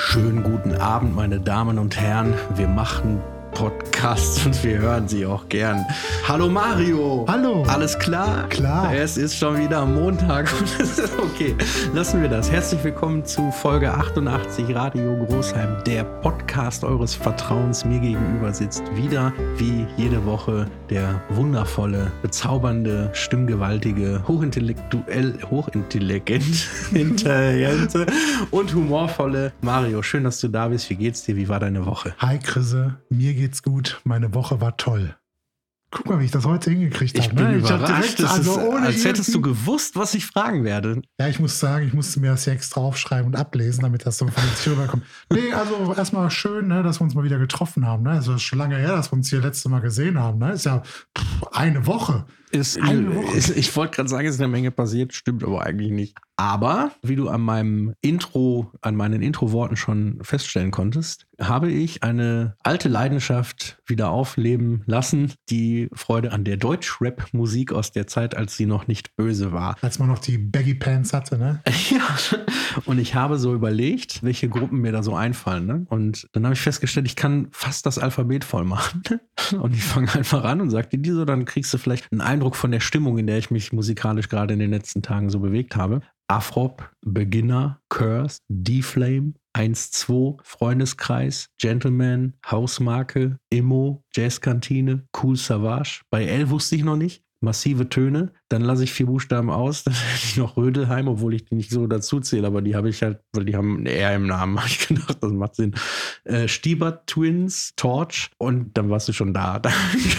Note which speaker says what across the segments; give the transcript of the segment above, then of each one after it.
Speaker 1: Schönen guten Abend, meine Damen und Herren. Wir machen Podcasts und wir hören sie auch gern. Hallo Mario.
Speaker 2: Hallo.
Speaker 1: Alles klar?
Speaker 2: Klar.
Speaker 1: Es ist schon wieder Montag. okay, lassen wir das. Herzlich willkommen zu Folge 88 Radio Großheim, der Podcast eures Vertrauens. Mir gegenüber sitzt wieder, wie jede Woche, der wundervolle, bezaubernde, stimmgewaltige, hochintellektuell, hochintelligent, intelligente und humorvolle Mario. Schön, dass du da bist. Wie geht's dir? Wie war deine Woche?
Speaker 2: Hi Chrisse, mir geht's gut. Meine Woche war toll. Guck mal, wie ich das heute hingekriegt
Speaker 1: Ich
Speaker 2: habe.
Speaker 1: bin
Speaker 2: ne? Ich hab
Speaker 1: überrascht.
Speaker 2: direkt,
Speaker 1: Das
Speaker 2: also
Speaker 1: ist,
Speaker 2: ohne
Speaker 1: als hättest du gewusst, was ich fragen werde.
Speaker 2: Ja, ich muss sagen, ich musste mir das hier extra aufschreiben und ablesen, damit das so vernünftig rüberkommt. Nee, also erstmal schön, ne, dass wir uns mal wieder getroffen haben. Ne? Also es ist schon lange her, dass wir uns hier letzte Mal gesehen haben. Ne? Ist ja pff, eine Woche.
Speaker 1: Ist,
Speaker 2: Eine Woche.
Speaker 1: ist, ich wollte gerade sagen, es ist eine Menge passiert, stimmt aber eigentlich nicht. Aber wie du an meinem Intro, an meinen Intro-Worten schon feststellen konntest, habe ich eine alte Leidenschaft wieder aufleben lassen. Die Freude an der Deutsch-Rap-Musik aus der Zeit, als sie noch nicht böse war.
Speaker 2: Als man noch die Baggy Pants hatte, ne?
Speaker 1: Ja, und ich habe so überlegt, welche Gruppen mir da so einfallen. Ne? Und dann habe ich festgestellt, ich kann fast das Alphabet voll machen. Und ich fange einfach an und sage dir die so, dann kriegst du vielleicht einen Eindruck von der Stimmung, in der ich mich musikalisch gerade in den letzten Tagen so bewegt habe. Afrop, Beginner, Curse, D-Flame, 1-2, Freundeskreis, Gentleman, Hausmarke, Immo, Jazzkantine, Cool Savage. Bei L wusste ich noch nicht. Massive Töne, dann lasse ich vier Buchstaben aus, dann hätte ich noch Rödelheim, obwohl ich die nicht so dazu zähle, aber die habe ich halt, weil die haben ein R im Namen, habe ich gedacht, das macht Sinn. Äh, Stieber Twins, Torch und dann warst du schon da.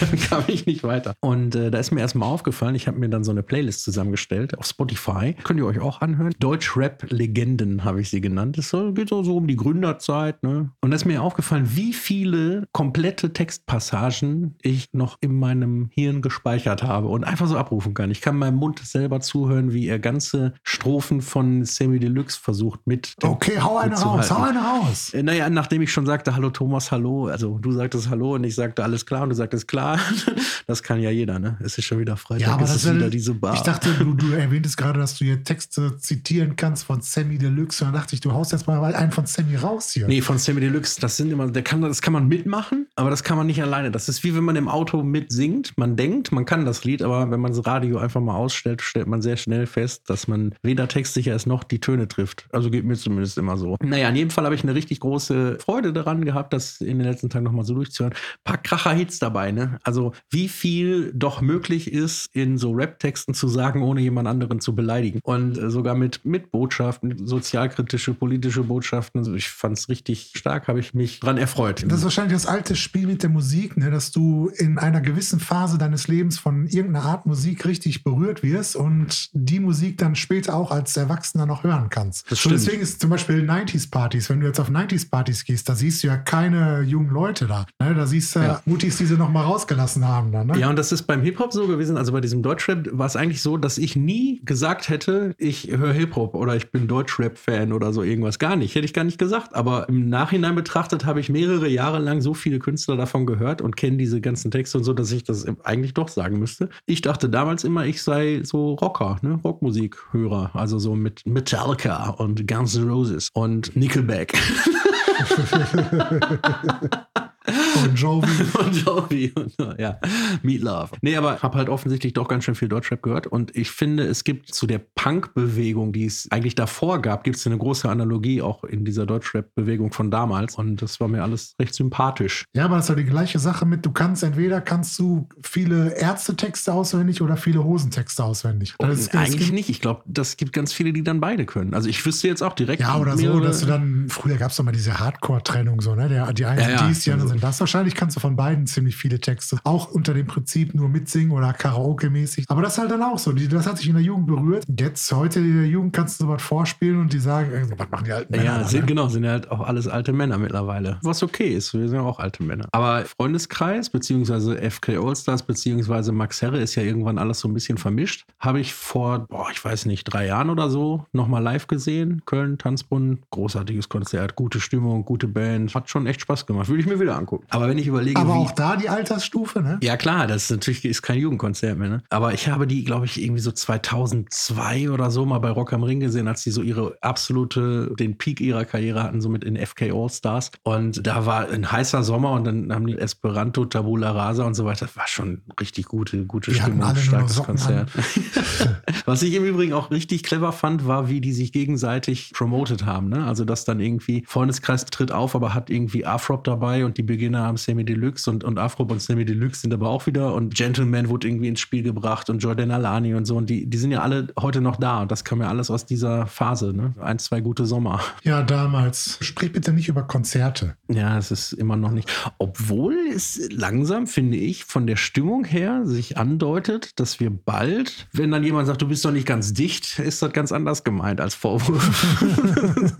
Speaker 1: Dann kam ich nicht weiter. Und äh, da ist mir erstmal aufgefallen, ich habe mir dann so eine Playlist zusammengestellt auf Spotify. Könnt ihr euch auch anhören. Deutsch-Rap-Legenden habe ich sie genannt. Es geht so, so um die Gründerzeit. Ne? Und da ist mir aufgefallen, wie viele komplette Textpassagen ich noch in meinem Hirn gespeichert habe und einfach so abrufen kann. Ich kann meinem Mund selber zuhören, wie er ganze Strophen von Sammy Deluxe versucht mit.
Speaker 2: Okay, hau eine raus, hau eine raus.
Speaker 1: Äh, Naja, nachdem ich schon sagte, hallo Thomas, hallo, also du sagtest hallo und ich sagte alles klar und du sagtest klar, das kann ja jeder, ne? Es ist schon wieder Freitag,
Speaker 2: Ja, aber
Speaker 1: es
Speaker 2: das
Speaker 1: ist wieder diese Bar.
Speaker 2: Ich dachte, du, du erwähntest gerade, dass du hier Texte zitieren kannst von Sammy Deluxe. Und dann dachte ich, du haust jetzt mal einen von Sammy raus hier.
Speaker 1: Nee, von Sammy Deluxe, das sind immer, der kann, das kann man mitmachen, aber das kann man nicht alleine. Das ist wie wenn man im Auto mitsingt. Man denkt, man kann das Lied, aber wenn man das Radio einfach mal ausstellt, stellt man sehr schnell fest, dass man weder textsicher ist noch die Töne trifft. Also geht mir zumindest immer so. Naja, in jedem Fall habe ich eine richtig große Freude daran gehabt, das in den letzten Tagen nochmal so durchzuhören. Paar Kracher-Hits dabei, ne? Also wie viel doch möglich ist, in so Rap-Texten zu sagen, ohne jemand anderen zu beleidigen. Und äh, sogar mit, mit Botschaften, sozialkritische, politische Botschaften. Also ich fand es richtig stark, habe ich mich dran erfreut.
Speaker 2: Das ist wahrscheinlich das alte Spiel mit der Musik, ne? dass du in einer gewissen Phase deines Lebens von irgendeiner Art Musik richtig berührt wirst und die Musik dann später auch als Erwachsener noch hören kannst.
Speaker 1: Das
Speaker 2: So, deswegen ist zum Beispiel 90s-Partys, wenn du jetzt auf 90s-Partys gehst, da siehst du ja keine jungen Leute da. Ne? Da siehst du
Speaker 1: Ja.
Speaker 2: Mutis, die sie noch mal rausgelassen haben. Dann, ne?
Speaker 1: Ja, und das ist beim Hip-Hop so gewesen. Also bei diesem Deutschrap war es eigentlich so, dass ich nie gesagt hätte, ich höre Hip-Hop oder ich bin Deutschrap-Fan oder so irgendwas. Gar nicht. Hätte ich gar nicht gesagt. Aber im Nachhinein betrachtet habe ich mehrere Jahre lang so viele Künstler davon gehört und kenne diese ganzen Texte und so, dass ich das eigentlich doch sagen müsste. Ich dachte damals immer, ich sei so Rocker, ne? Rockmusikhörer. Also so mit Metallica und Guns N' Roses und Nickelback.
Speaker 2: Und Jovi.
Speaker 1: und Jovi und so, ja, Meat Love. Nee, aber habe halt offensichtlich doch ganz schön viel Deutschrap gehört und ich finde, es gibt zu der Punk-Bewegung, die es eigentlich davor gab, gibt es eine große Analogie auch in dieser Deutschrap-Bewegung von damals und das war mir alles recht sympathisch.
Speaker 2: Ja, aber das ist doch die gleiche Sache mit, du kannst entweder kannst du viele Ärztetexte auswendig oder viele Hosentexte auswendig. Ist- das
Speaker 1: eigentlich
Speaker 2: gibt-
Speaker 1: nicht. Ich glaube, das gibt ganz viele, die dann beide können. Also ich wüsste jetzt auch direkt.
Speaker 2: Ja, oder so, dass du dann, früher gab es doch mal diese Hardcore-Trennung, so, ne? Der, die einen
Speaker 1: Ja,
Speaker 2: sind
Speaker 1: ja.
Speaker 2: dies, die anderen sind das. Wahrscheinlich kannst du von beiden ziemlich viele Texte. Auch unter dem Prinzip nur mitsingen oder Karaoke-mäßig. Aber das ist halt dann auch so. Das hat sich in der Jugend berührt. Jetzt, heute in der Jugend kannst du sowas vorspielen und die sagen, äh, was machen die alten Männer?
Speaker 1: Ja, sind,
Speaker 2: ne?
Speaker 1: genau, sind ja halt auch alles alte Männer mittlerweile. Was okay ist, wir sind ja auch alte Männer. Aber Freundeskreis, beziehungsweise FK Allstars, beziehungsweise Max Herre ist ja irgendwann alles so ein bisschen vermischt. Habe ich vor, boah, ich weiß nicht, drei Jahren oder so nochmal live gesehen. Köln, Tanzbrunnen, großartiges Konzert, gute Stimmung, gute Band. Hat schon echt Spaß gemacht. Würde ich mir wieder angucken. Aber Aber wenn ich überlege,
Speaker 2: Aber auch da die Altersstufe, ne?
Speaker 1: Ja, klar, das ist natürlich ist kein Jugendkonzert mehr, ne? Aber ich habe die, glaube ich, irgendwie so 2002 oder so mal bei Rock am Ring gesehen, als die so ihre absolute, den Peak ihrer Karriere hatten, so mit in FK All Stars. Und da war ein heißer Sommer und dann haben die Esperanto, Tabula Rasa und so weiter. Das war schon richtig gute, gute
Speaker 2: Die
Speaker 1: Stimmung, starkes Konzert. Was ich im Übrigen auch richtig clever fand, war, wie die sich gegenseitig promotet haben. Ne? Also, dass dann irgendwie Freundeskreis tritt auf, aber hat irgendwie Afrop dabei und die Beginner haben Sammy Deluxe und, und Afrop und Sammy Deluxe sind aber auch wieder und Gentleman wurde irgendwie ins Spiel gebracht und Jordan Alani und so. Und die, die sind ja alle heute noch da und das kam ja alles aus dieser Phase. Ne? Ein, zwei gute Sommer.
Speaker 2: Ja, damals. Sprich bitte nicht über Konzerte.
Speaker 1: Ja, es ist immer noch nicht. Obwohl es langsam, finde ich, von der Stimmung her sich andeutet, dass wir bald, wenn dann jemand sagt, du bist doch nicht ganz dicht, ist das ganz anders gemeint als Vorwurf.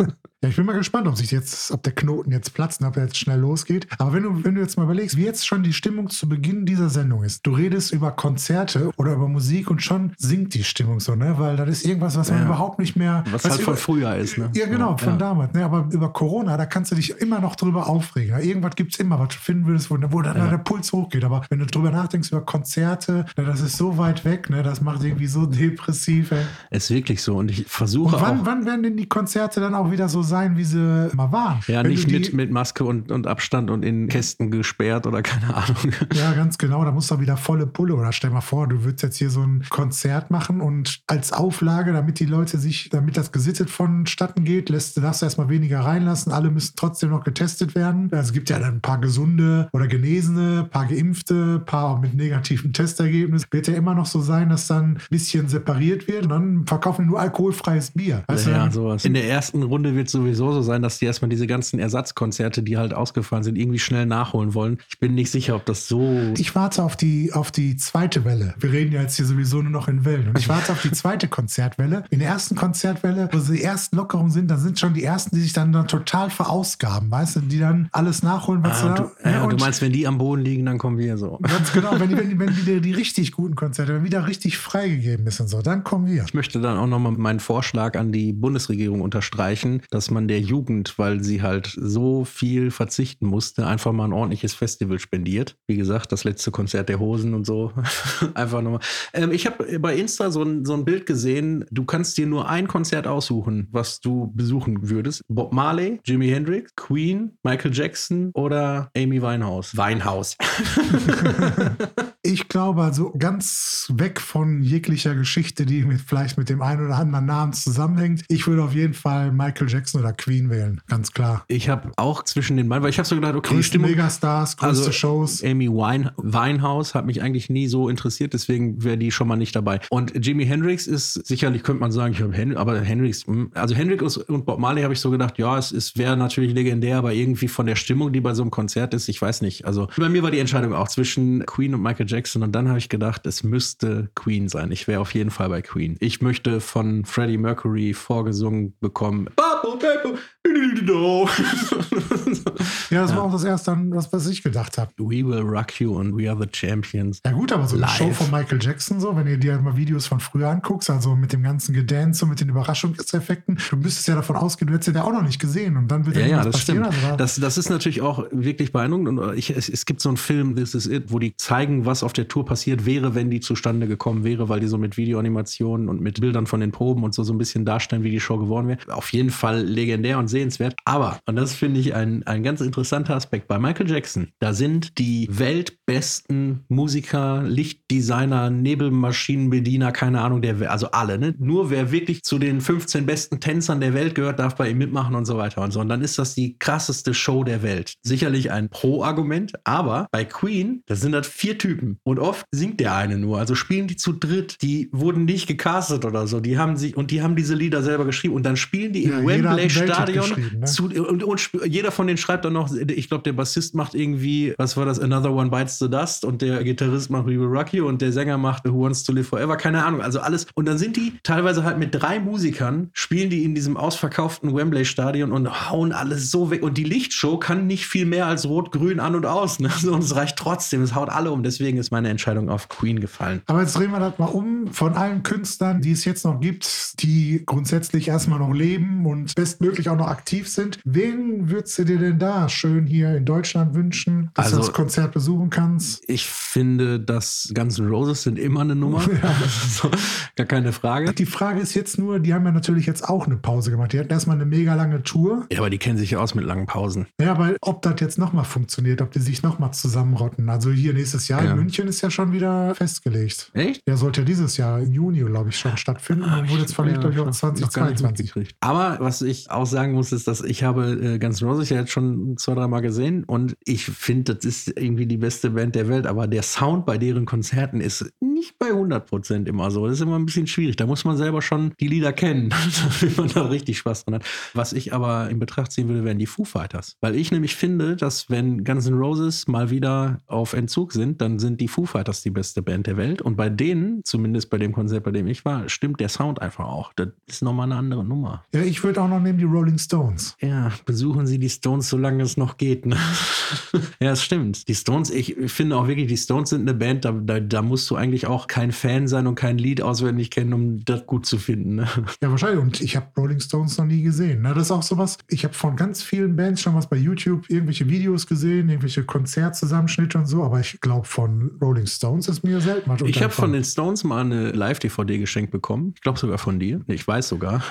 Speaker 2: Ja, ich bin mal gespannt, ob sich jetzt, ob der Knoten jetzt platzt und ob er jetzt schnell losgeht. Aber wenn du, wenn du jetzt mal überlegst, wie jetzt schon die Stimmung zu Beginn dieser Sendung ist, du redest über Konzerte oder über Musik und schon sinkt die Stimmung so, ne? Weil das ist irgendwas, was man
Speaker 1: Ja.
Speaker 2: überhaupt nicht mehr.
Speaker 1: Was halt
Speaker 2: du,
Speaker 1: von
Speaker 2: über-
Speaker 1: früher ist, ne?
Speaker 2: Ja, genau, von
Speaker 1: Ja.
Speaker 2: damals. Ne? Aber über Corona, da kannst du dich immer noch drüber aufregen. Irgendwas gibt es immer, was du finden würdest, wo, wo dann
Speaker 1: Ja.
Speaker 2: der Puls hochgeht. Aber wenn du drüber nachdenkst über Konzerte, ne, das ist so weit weg, ne? das macht irgendwie so depressiv. Ey.
Speaker 1: Ist wirklich so. Und ich versuche
Speaker 2: Und wann,
Speaker 1: auch.
Speaker 2: wann werden denn die Konzerte dann auch wieder so sein, wie sie mal waren?
Speaker 1: Ja,
Speaker 2: Wenn
Speaker 1: nicht mit, mit Maske und, und Abstand und in Kästen gesperrt oder keine Ahnung.
Speaker 2: Ja, ganz genau. Da muss doch wieder volle Pulle. Oder stell mal vor, du würdest jetzt hier so ein Konzert machen und als Auflage, damit die Leute sich, damit das gesittet vonstatten geht, lässt, darfst du erstmal weniger reinlassen. Alle müssen trotzdem noch getestet werden. Also es gibt ja dann ein paar gesunde oder Genesene, ein paar Geimpfte, ein paar mit negativen Testergebnissen. Wird ja immer noch so sein, dass dann ein bisschen separiert wird und dann verkaufen die nur alkoholfreies Bier. Weißt
Speaker 1: ja,
Speaker 2: dann-
Speaker 1: sowas. In der ersten Runde wird es sowieso so sein, dass die erstmal diese ganzen Ersatzkonzerte, die halt ausgefallen sind, irgendwie schnell nachholen wollen. Ich bin nicht sicher, ob das so.
Speaker 2: Ich warte auf die, auf die zweite Welle. Wir reden ja jetzt hier sowieso nur noch in Wellen. Und ich warte auf die zweite Konzertwelle. In der ersten Konzertwelle, wo die ersten Lockerungen sind, da sind schon die ersten, die sich dann, dann total verausgaben, weißt du, die dann alles nachholen, was
Speaker 1: Ah,
Speaker 2: sie
Speaker 1: du,
Speaker 2: da-
Speaker 1: ja,
Speaker 2: und
Speaker 1: du meinst, wenn die am Boden liegen, dann kommen wir so.
Speaker 2: Ganz genau, wenn, die, wenn, wenn wieder die richtig guten Konzerte, wenn wieder richtig freigegeben ist und so, dann kommen wir.
Speaker 1: Ich möchte dann auch nochmal meinen Vorschlag an die Bundesregierung unterstreichen, dass man der Jugend, weil sie halt so viel verzichten musste, einfach mal ein ordentliches Festival spendiert. Wie gesagt, das letzte Konzert der Hosen und so. einfach nochmal. Ähm, ich habe bei Insta so ein, so ein Bild gesehen, du kannst dir nur ein Konzert aussuchen, was du besuchen würdest. Bob Marley, Jimi Hendrix, Queen, Michael Jackson oder Amy Winehouse. Winehouse.
Speaker 2: Ich glaube also ganz weg von jeglicher Geschichte, die mit, vielleicht mit dem einen oder anderen Namen zusammenhängt. Ich würde auf jeden Fall Michael Jackson oder Queen wählen, ganz klar.
Speaker 1: Ich habe auch zwischen den beiden, weil ich habe so gedacht, okay,
Speaker 2: Größte
Speaker 1: Stimmung,
Speaker 2: Megastars, größte
Speaker 1: Also,
Speaker 2: Shows.
Speaker 1: Amy Wine, Winehouse hat mich eigentlich nie so interessiert, deswegen wäre die schon mal nicht dabei. Und Jimi Hendrix ist sicherlich, könnte man sagen, ich habe Hen aber Hendrix, hm, also Hendrix und Bob Marley habe ich so gedacht, ja, es, es wäre natürlich legendär, aber irgendwie von der Stimmung, die bei so einem Konzert ist, ich weiß nicht. Also bei mir war die Entscheidung auch zwischen Queen und Michael Jackson und dann habe ich gedacht, es müsste Queen sein. Ich wäre auf jeden Fall bei Queen. Ich möchte von Freddie Mercury vorgesungen bekommen.
Speaker 2: Ja, das war auch das erste, was, was ich gedacht habe.
Speaker 1: We will rock you and we are the champions.
Speaker 2: Ja gut, aber so eine
Speaker 1: Live.
Speaker 2: Show von Michael Jackson, so, wenn ihr dir mal Videos von früher anguckst, also mit dem ganzen Gedance und mit den Überraschungseffekten, du müsstest ja davon ausgehen, du hättest ja auch noch nicht gesehen und dann wird
Speaker 1: Ja, ja, das stimmt.
Speaker 2: passieren. Also,
Speaker 1: Das, das ist natürlich auch wirklich beeindruckend. Und ich, es, es gibt so einen Film, This Is It, wo die zeigen, was auf der Tour passiert wäre, wenn die zustande gekommen wäre, weil die so mit Videoanimationen und mit Bildern von den Proben und so so ein bisschen darstellen, wie die Show geworden wäre. Auf jeden Fall legendär und sehenswert. Aber, und das finde ich ein, ein ganz interessanter Aspekt, bei Michael Jackson, da sind die weltbesten Musiker, Lichtdesigner, Nebelmaschinenbediener, keine Ahnung, der, also alle, ne? Nur wer wirklich zu den 15 besten Tänzern der Welt gehört, darf bei ihm mitmachen und so weiter und so. Und dann ist das die krasseste Show der Welt. Sicherlich ein Pro-Argument, aber bei Queen, da sind das vier Typen und oft singt der eine nur. Also spielen die zu dritt. Die wurden nicht gecastet oder so. Die haben sich und die haben diese Lieder selber geschrieben und dann spielen die
Speaker 2: Ja,
Speaker 1: im
Speaker 2: jeder geschrieben, ne?
Speaker 1: zu, und, und jeder von denen schreibt dann noch, ich glaube, der Bassist macht irgendwie, was war das, Another One Bites the Dust und der Gitarrist macht We Will Rock You und der Sänger macht Who Wants to Live Forever, keine Ahnung, also alles. Und dann sind die teilweise halt mit drei Musikern, spielen die in diesem ausverkauften Wembley Stadion und hauen alles so weg. Und die Lichtshow kann nicht viel mehr als Rot, Grün an und aus. Ne? Und es reicht trotzdem, es haut alle um. Deswegen ist meine Entscheidung auf Queen gefallen.
Speaker 2: Aber jetzt drehen wir das mal um. Von allen Künstlern, die es jetzt noch gibt, die grundsätzlich erstmal noch leben und bestmöglich auch noch aktiv sind. Wen würdest du dir denn da schön hier in Deutschland wünschen, dass
Speaker 1: Also-
Speaker 2: du das Konzert besuchen kannst?
Speaker 1: Ich finde, dass Guns N' Roses sind immer eine Nummer.
Speaker 2: Ja.
Speaker 1: so, gar keine Frage.
Speaker 2: Die Frage ist jetzt nur, die haben ja natürlich jetzt auch eine Pause gemacht. Die hatten erstmal eine mega lange Tour.
Speaker 1: Ja, aber die kennen sich ja aus mit langen Pausen.
Speaker 2: Ja, weil ob das jetzt nochmal funktioniert, ob die sich nochmal zusammenrotten. Also hier nächstes Jahr
Speaker 1: Ja.
Speaker 2: in München ist ja schon wieder festgelegt.
Speaker 1: Echt?
Speaker 2: Der sollte ja dieses Jahr im Juni, glaube ich, schon stattfinden.
Speaker 1: Ich-
Speaker 2: wurde jetzt verlegt,
Speaker 1: ja,
Speaker 2: glaube ich, auf
Speaker 1: noch gar nicht
Speaker 2: 2022.
Speaker 1: mitgekriegt. Aber was ich auch sagen muss, ist, dass ich habe äh, Guns N' Roses ja jetzt schon zwei, dreimal gesehen und ich finde, das ist irgendwie die beste Band der Welt, aber der Sound bei deren Konzerten ist nicht bei 100 Prozent immer so. Das ist immer ein bisschen schwierig. Da muss man selber schon die Lieder kennen, damit man da richtig Spaß dran hat. Was ich aber in Betracht ziehen würde, wären die Foo Fighters. Weil ich nämlich finde, dass wenn Guns N' Roses mal wieder auf Entzug sind, dann sind die Foo Fighters die beste Band der Welt. Und bei denen, zumindest bei dem Konzert, bei dem ich war, stimmt der Sound einfach auch. Das ist nochmal eine andere Nummer.
Speaker 2: Ja, ich würde auch noch nehmen die Rolling Stones.
Speaker 1: Ja, besuchen Sie die Stones, solange es noch geht. Ne? ja, es stimmt. Die Stones, ich finde auch wirklich, die Stones sind eine Band, da, da, da musst du eigentlich auch kein Fan sein und kein Lied auswendig kennen, um das gut zu finden. Ne?
Speaker 2: Ja, wahrscheinlich. Und ich habe Rolling Stones noch nie gesehen. Na, das ist auch sowas. Ich habe von ganz vielen Bands schon was bei YouTube, irgendwelche Videos gesehen, irgendwelche Konzertzusammenschnitte und so. Aber ich glaube, von Rolling Stones ist mir selten was
Speaker 1: Ich habe von den Stones mal eine Live-DVD geschenkt bekommen. Ich glaube sogar von dir. Ich weiß sogar.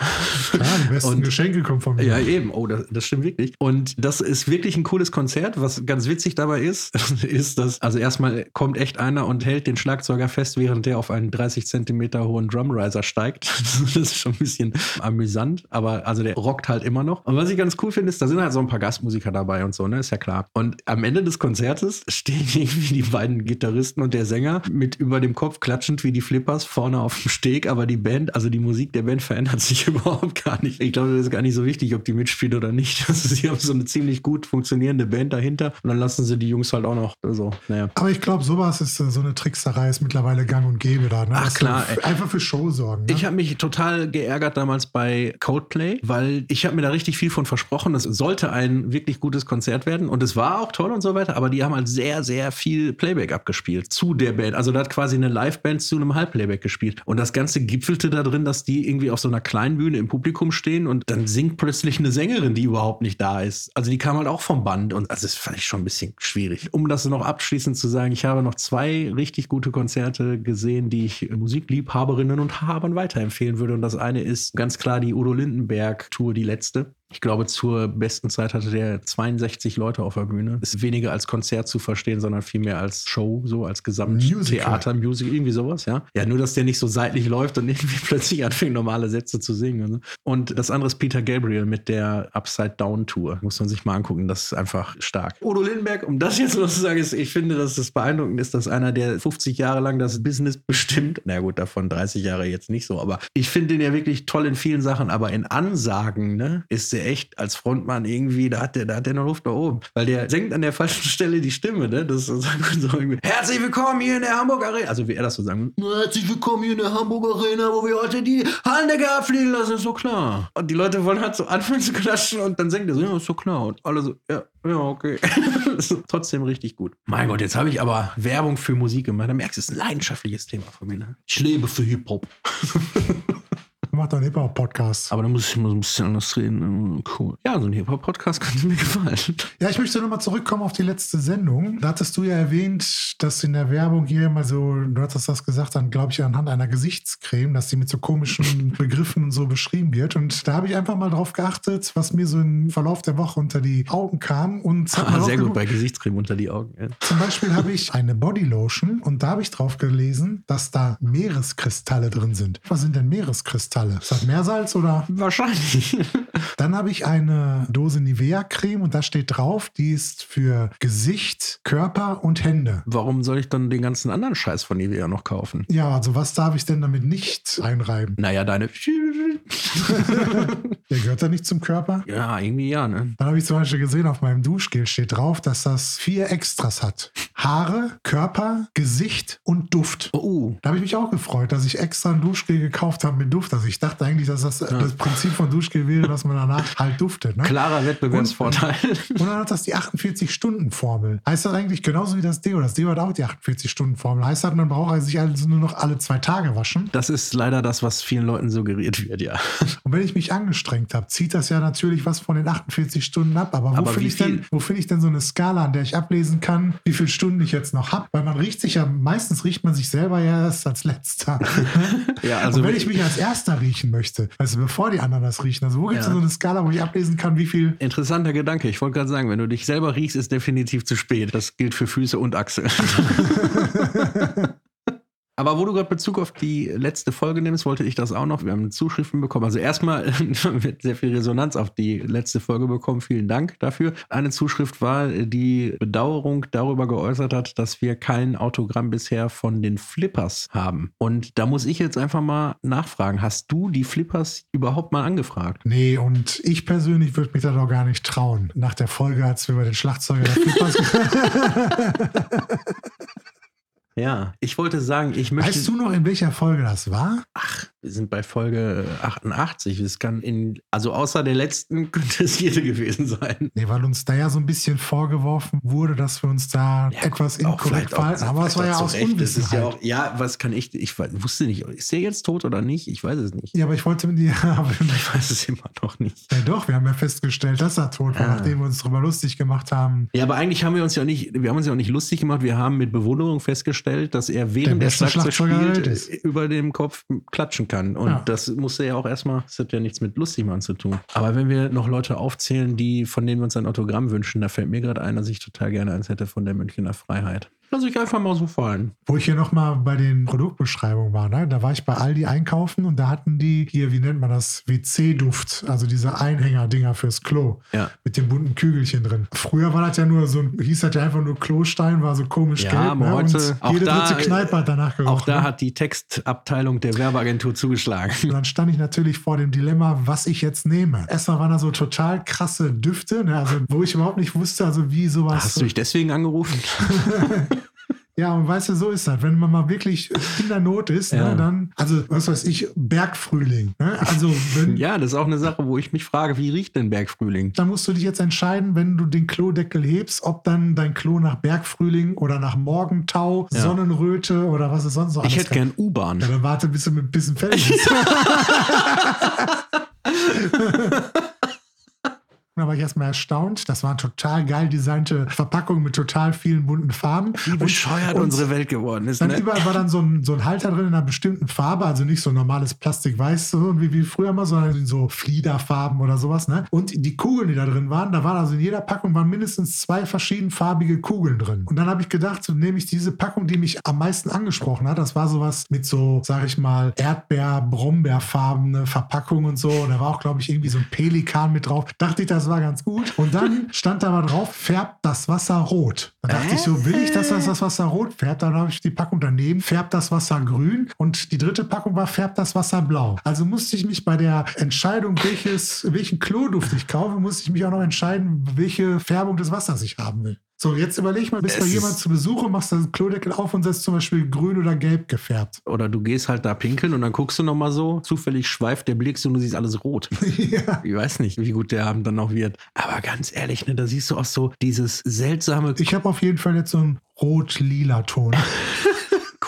Speaker 2: Ja, die besten
Speaker 1: Und-
Speaker 2: Geschenke kommen von mir.
Speaker 1: Ja, eben. Oh, das, das stimmt wirklich. Und das ist wirklich ein cooles Konzert. Was ganz witzig dabei ist, ist, dass, also erstmal kommt echt einer und hält den Schlagzeuger fest, während der auf einen 30 Zentimeter hohen Drumriser steigt. Das ist schon ein bisschen amüsant, aber also der rockt halt immer noch. Und was ich ganz cool finde, ist, da sind halt so ein paar Gastmusiker dabei und so, ne, ist ja klar. Und am Ende des Konzertes stehen irgendwie die beiden Gitarristen und der Sänger mit über dem Kopf klatschend wie die Flippers vorne auf dem Steg, aber die Band, also die Musik der Band verändert sich überhaupt gar nicht. Ich glaube, das ist gar nicht so wichtig, ob die mitspielen oder nicht. Also sie haben so eine ziemlich gut funktionierende Band dahinter und dann lassen sie die Jungs halt auch noch so, naja.
Speaker 2: Aber ich glaube, sowas ist äh, so eine Trickserei, ist mittlerweile gang und gäbe da. Ne?
Speaker 1: Ach,
Speaker 2: Dass
Speaker 1: klar, ey.
Speaker 2: Einfach für Show sorgen. Ne?
Speaker 1: Ich habe mich total geärgert damals bei Coldplay, weil ich habe mir da richtig viel von versprochen. Das sollte ein wirklich gutes Konzert werden und es war auch toll und so weiter, aber die haben halt sehr, sehr viel Playback abgespielt zu der Band. Also da hat quasi eine Liveband zu einem Halbplayback gespielt. Und das Ganze gipfelte da drin, dass die irgendwie auf so einer kleinen Bühne im Publikum stehen und dann singt plötzlich eine Sängerin, die überhaupt nicht da ist. Also die kam halt auch vom Band und also das fand ich schon ein bisschen schwierig. Um das noch abschließend zu sagen, ich habe noch zwei richtig gute Konzerte gesehen, die ich Musikliebhaberinnen und Habern weiterempfehlen würde. Und das eine ist ganz klar die Udo Lindenberg Tour, die letzte. Ich glaube, zur besten Zeit hatte der 62 Leute auf der Bühne. Ist weniger als Konzert zu verstehen, sondern vielmehr als Show, so als Gesamttheater, Musical, irgendwie sowas, ja. Ja, nur, dass der nicht so seitlich läuft und irgendwie plötzlich anfängt, normale Sätze zu singen. Ne? Und das andere ist Peter Gabriel mit der Upside Down Tour. Muss man sich mal angucken, das ist einfach stark. Udo Lindenberg, um das jetzt noch zu sagen, ist, ich finde, dass es beeindruckend ist, dass einer, der 50 Jahre lang das Business bestimmt, na gut, davon 30 Jahre jetzt nicht so, aber ich finde den ja wirklich toll in vielen Sachen, aber in Ansagen, ne, ist der echt als Frontmann irgendwie, da hat der, da hat der noch Luft da oben, weil der senkt an der falschen Stelle die Stimme, ne, das ist so irgendwie, herzlich willkommen hier in der Hamburg Arena, also wie er das so sagen, würde, herzlich willkommen hier in der Hamburg Arena, wo wir heute die Hallendecker abfliegen lassen, ist so klar. Und die Leute wollen halt so anfangen zu klatschen und dann senkt er so, ja, ist so klar. Und alle so, ja, ja, okay. Trotzdem richtig gut. Mein Gott, jetzt habe ich aber Werbung für Musik gemacht. Da merkst du, es ist ein leidenschaftliches Thema von mir. Ne? Ich lebe für Hip-Hop.
Speaker 2: Macht doch einen Hip-Hop-Podcast.
Speaker 1: Aber da muss ich mal so ein bisschen anders reden. Cool. Ja, so ein Hip-Hop-Podcast könnte mir gefallen.
Speaker 2: Ja, ich möchte nochmal zurückkommen auf die letzte Sendung. Da hattest du ja erwähnt, dass in der Werbung hier mal so, du hattest das gesagt, dann glaube ich anhand einer Gesichtscreme, dass die mit so komischen Begriffen und so beschrieben wird. Und da habe ich einfach mal drauf geachtet, was mir so im Verlauf der Woche unter die Augen kam. Und
Speaker 1: Ah, sehr gut bei Gesichtscreme unter die Augen. Ja.
Speaker 2: Zum Beispiel habe ich eine Bodylotion und da habe ich drauf gelesen, dass da Meereskristalle drin sind. Was sind denn Meereskristalle? Ist das Meersalz oder?
Speaker 1: Wahrscheinlich.
Speaker 2: Dann habe ich eine Dose Nivea-Creme und da steht drauf, die ist für Gesicht, Körper und Hände.
Speaker 1: Warum soll ich dann den ganzen anderen Scheiß von Nivea noch kaufen?
Speaker 2: Ja, also was darf ich denn damit nicht einreiben?
Speaker 1: Naja, deine.
Speaker 2: Der gehört da nicht zum Körper?
Speaker 1: Ja, irgendwie ja, ne?
Speaker 2: Dann habe ich zum Beispiel gesehen, auf meinem Duschgel steht drauf, dass das vier Extras hat. Haare, Körper, Gesicht und Duft.
Speaker 1: Oh,
Speaker 2: Da habe ich mich auch gefreut, dass ich extra ein Duschgel gekauft habe mit Duft. Also ich dachte eigentlich, dass das das Prinzip von Duschgel wäre, dass man danach halt duftet. Ne?
Speaker 1: Klarer Wettbewerbsvorteil.
Speaker 2: Und, und dann hat das die 48-Stunden-Formel. Heißt das eigentlich genauso wie das Deo? Das Deo hat auch die 48-Stunden-Formel. Heißt das, man braucht sich also nur noch alle zwei Tage waschen?
Speaker 1: Das ist leider das, was vielen Leuten suggeriert wird, ja.
Speaker 2: Und wenn ich mich angestrengt habe, zieht das ja natürlich was von den 48 Stunden ab. Aber wo
Speaker 1: Aber
Speaker 2: finde ich, denn- wo finde ich denn so eine Skala, an der ich ablesen kann, wie viele Stunden ich jetzt noch habe? Weil man riecht sich ja, meistens riecht man sich selber ja erst als letzter.
Speaker 1: Ja, also
Speaker 2: Und wenn ich mich als erster riechen möchte, also bevor die anderen das riechen, also wo gibt es
Speaker 1: Ja.
Speaker 2: so eine Skala, wo ich ablesen kann, wie viel
Speaker 1: Interessanter Gedanke. Ich wollte gerade sagen, wenn du dich selber riechst, ist definitiv zu spät. Das gilt für Füße und Achsel. Aber wo du gerade Bezug auf die letzte Folge nimmst, wollte ich das auch noch. Wir haben Zuschriften bekommen. Also erstmal wird sehr viel Resonanz auf die letzte Folge bekommen. Vielen Dank dafür. Eine Zuschrift war, die Bedauerung darüber geäußert hat, dass wir kein Autogramm bisher von den Flippers haben. Und da muss ich jetzt einfach mal nachfragen. Hast du die Flippers überhaupt mal angefragt?
Speaker 2: Nee, und ich persönlich würde mich da doch gar nicht trauen. Nach der Folge, als wir über den Schlagzeuger der Flippers
Speaker 1: Ja, ich wollte sagen, ich möchte.
Speaker 2: Weißt du noch, in welcher Folge das war?
Speaker 1: Ach, wir sind bei Folge 88. Es kann in, also außer der letzten könnte es jede gewesen sein.
Speaker 2: Nee, weil uns da ja so ein bisschen vorgeworfen wurde, dass wir uns da etwas
Speaker 1: Auch
Speaker 2: inkorrekt
Speaker 1: auch-
Speaker 2: verhalten. Aber es war ja
Speaker 1: auch
Speaker 2: aus
Speaker 1: Recht. Das ist
Speaker 2: Unwissenheit.
Speaker 1: ja, auch, ja, was kann ich, ich wusste nicht, ist der jetzt tot oder nicht? Ich weiß es nicht.
Speaker 2: Ja, aber ich wollte mit dir. aber-
Speaker 1: Ich weiß es immer noch nicht.
Speaker 2: Ja, doch, wir haben ja festgestellt, dass er tot war,
Speaker 1: Ah.
Speaker 2: nachdem wir uns darüber lustig gemacht haben.
Speaker 1: Ja, aber eigentlich haben wir uns ja nicht, wir haben uns ja auch nicht lustig gemacht. Wir haben mit Bewunderung festgestellt, dass er während der,
Speaker 2: beste
Speaker 1: Schlagzeug
Speaker 2: der
Speaker 1: spielt, äh, über dem Kopf klatschen kann. Und
Speaker 2: Ja.
Speaker 1: das musste ja auch erstmal, das hat ja nichts mit lustig machen zu tun. Aber wenn wir noch Leute aufzählen, die, von denen wir uns ein Autogramm wünschen, da fällt mir gerade ein, dass ich total gerne eins hätte von der Münchner Freiheit. Lass ich einfach mal so fallen.
Speaker 2: Wo ich hier nochmal bei den Produktbeschreibungen war, ne? da war ich bei Aldi einkaufen und da hatten die hier, wie nennt man das, WC-Duft, also diese Einhänger-Dinger fürs Klo
Speaker 1: Ja.
Speaker 2: mit den bunten Kügelchen drin. Früher war das ja nur so, hieß das ja einfach nur Klostein, war so komisch
Speaker 1: Ja,
Speaker 2: gelb. Ne?
Speaker 1: heute-
Speaker 2: und
Speaker 1: auch
Speaker 2: jede
Speaker 1: da-
Speaker 2: dritte Kneipe hat danach gerochen.
Speaker 1: Auch da
Speaker 2: ne?
Speaker 1: hat die Textabteilung der Werbeagentur zugeschlagen.
Speaker 2: Und dann stand ich natürlich vor dem Dilemma, was ich jetzt nehme. Erstmal waren da so total krasse Düfte, ne? also wo ich überhaupt nicht wusste, also wie sowas.
Speaker 1: Hast du dich deswegen angerufen?
Speaker 2: Ja, und weißt du, so ist das. Wenn man mal wirklich in der Not ist,
Speaker 1: Ja.
Speaker 2: ne, dann, also was weiß ich, Bergfrühling. Ne? Also wenn,
Speaker 1: Ja, das ist auch eine Sache, wo ich mich frage, wie riecht denn Bergfrühling?
Speaker 2: dann musst du dich jetzt entscheiden, wenn du den Klodeckel hebst, ob dann dein Klo nach Bergfrühling oder nach Morgentau,
Speaker 1: Ja.
Speaker 2: Sonnenröte oder was es sonst so
Speaker 1: Ich
Speaker 2: alles
Speaker 1: hätte gern U-Bahn.
Speaker 2: Ja, dann warte, bis du mit ein bisschen fertig bist. Da war ich erstmal erstaunt. Das waren total geil designte Verpackungen mit total vielen bunten Farben.
Speaker 1: Wie bescheuert
Speaker 2: und
Speaker 1: unsere Welt geworden ist.
Speaker 2: Dann
Speaker 1: Ne?
Speaker 2: überall war dann so ein, so ein Halter drin in einer bestimmten Farbe, also nicht so normales Plastik-Weiß, so wie, wie früher mal, sondern so Fliederfarben oder sowas. Ne? Und die Kugeln, die da drin waren, da waren also in jeder Packung waren mindestens zwei verschiedenfarbige Kugeln drin. Und dann habe ich gedacht, so nehme ich diese Packung, die mich am meisten angesprochen hat. Das war sowas mit so, sag ich mal, Erdbeer-Brombeerfarbene Verpackung und so. Und da war auch, glaube ich, irgendwie so ein Pelikan mit drauf. Dachte ich, das war ganz gut. Und dann stand da mal drauf, färbt das Wasser rot. Da dachte ich so, will ich, dass das, das Wasser rot färbt? Dann habe ich die Packung daneben, färbt das Wasser grün. Und die dritte Packung war, färbt das Wasser blau. Also musste ich mich bei der Entscheidung, welches, welchen Kloduft ich kaufe, musste ich mich auch noch entscheiden, welche Färbung des Wassers ich haben will. So, jetzt überleg mal, bist
Speaker 1: Es
Speaker 2: bei
Speaker 1: ist-
Speaker 2: jemand zu Besuch und machst den Klodeckel auf und setzt zum Beispiel grün oder gelb gefärbt.
Speaker 1: Oder du gehst halt da pinkeln und dann guckst du nochmal so, zufällig schweift der Blick so und du siehst alles rot.
Speaker 2: ja.
Speaker 1: Ich weiß nicht, wie gut der Abend dann noch wird. Aber ganz ehrlich, ne, da siehst du auch so dieses seltsame
Speaker 2: Ich habe auf jeden Fall jetzt so einen rot-lila Ton.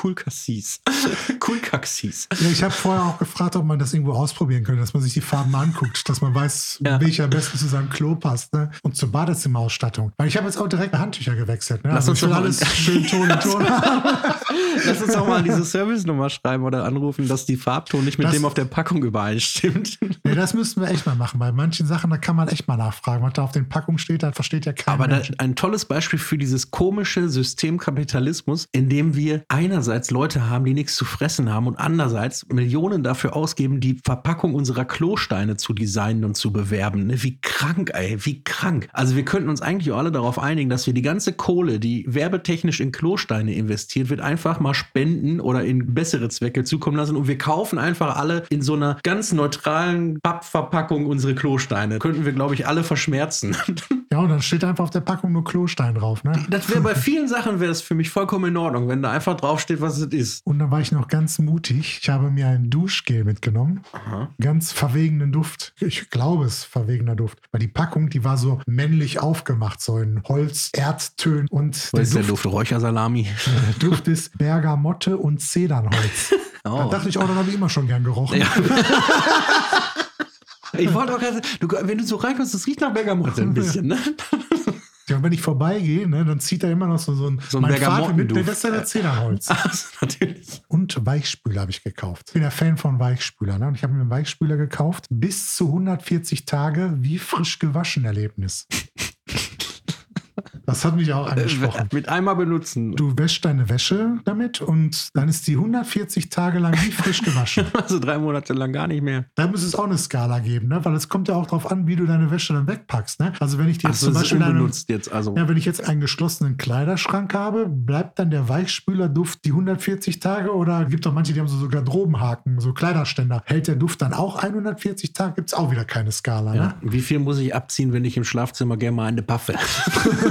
Speaker 1: Cool Cassis. cool Caxis.
Speaker 2: Ja, ich habe vorher auch gefragt, ob man das irgendwo ausprobieren könnte, dass man sich die Farben anguckt, dass man weiß,
Speaker 1: Ja.
Speaker 2: welcher am besten zu seinem Klo passt. Ne? Und zur Badezimmerausstattung. Weil ich habe jetzt auch direkt Handtücher gewechselt. Ne?
Speaker 1: Lass
Speaker 2: also
Speaker 1: uns mal-
Speaker 2: alles schön Ton in Ton.
Speaker 1: Lass uns auch mal diese Service-Nummer schreiben oder anrufen, dass die Farbton nicht mit
Speaker 2: Das-
Speaker 1: dem auf der Packung übereinstimmt.
Speaker 2: Nee, das müssten wir echt mal machen. Bei manchen Sachen, da kann man echt mal nachfragen. Was da auf den Packungen steht, das versteht ja kein
Speaker 1: Aber da, ein tolles Beispiel für dieses komische Systemkapitalismus, in dem wir einerseits Leute haben, die nichts zu fressen haben und andererseits Millionen dafür ausgeben, die Verpackung unserer Klosteine zu designen und zu bewerben. Ne? Wie krank, ey, wie krank. Also wir könnten uns eigentlich auch alle darauf einigen, dass wir die ganze Kohle, die werbetechnisch in Klosteine investiert wird, einfach mal spenden oder in bessere Zwecke zukommen lassen und wir kaufen einfach alle in so einer ganz neutralen Pappverpackung unsere Klosteine. Könnten wir, glaube ich, alle verschmerzen.
Speaker 2: Ja, und dann steht einfach auf der Packung nur Klostein drauf, ne?
Speaker 1: Das wäre bei vielen Sachen wäre es für mich vollkommen in Ordnung, wenn da einfach draufsteht, was es ist.
Speaker 2: Und dann war ich noch ganz mutig. Ich habe mir ein Duschgel mitgenommen.
Speaker 1: Aha.
Speaker 2: Ganz verwegenen Duft. Ich glaube es, verwegener Duft. Weil die Packung, die war so männlich aufgemacht, so in Holz, Erdtönen. Und
Speaker 1: Was ist der Duft? Räuchersalami?
Speaker 2: der Duft ist Bergamotte und Zedernholz. Da
Speaker 1: Oh.
Speaker 2: dachte ich, oh, dann habe ich immer schon gern gerochen.
Speaker 1: Ja. Ich wollte auch gerade, wenn du so reinkommst, das riecht nach Bergamotte ein bisschen, ne?
Speaker 2: Ja, und wenn ich vorbeigehe, ne, dann zieht er immer noch so, so ein,
Speaker 1: So ein
Speaker 2: mein Vater mit, das ist ja der Zedernholz.
Speaker 1: Also, natürlich.
Speaker 2: Und Weichspüler habe ich gekauft. Ich bin ja Fan von Weichspüler. Ne? Und ich habe mir einen Weichspüler gekauft. Bis zu 140 Tage wie frisch gewaschen Erlebnis. Das hat mich auch angesprochen.
Speaker 1: Mit einmal benutzen.
Speaker 2: Du wäschst deine Wäsche damit und dann ist die 140 Tage lang wie frisch gewaschen.
Speaker 1: Also drei Monate lang gar nicht mehr.
Speaker 2: Da muss es auch eine Skala geben, ne? weil es kommt ja auch darauf an, wie du deine Wäsche dann wegpackst. Ne? Also wenn ich
Speaker 1: Ach
Speaker 2: jetzt
Speaker 1: so,
Speaker 2: zum Beispiel eine,
Speaker 1: unbenutzt jetzt. Also.
Speaker 2: ja, wenn ich jetzt einen geschlossenen Kleiderschrank habe, bleibt dann der Weichspülerduft die 140 Tage oder gibt auch manche, die haben so, so Garderobenhaken, so Kleiderständer. Hält der Duft dann auch 140 Tage? Gibt es auch wieder keine Skala.
Speaker 1: Ja.
Speaker 2: Ne?
Speaker 1: Wie viel muss ich abziehen, wenn ich im Schlafzimmer gerne mal eine Paffe?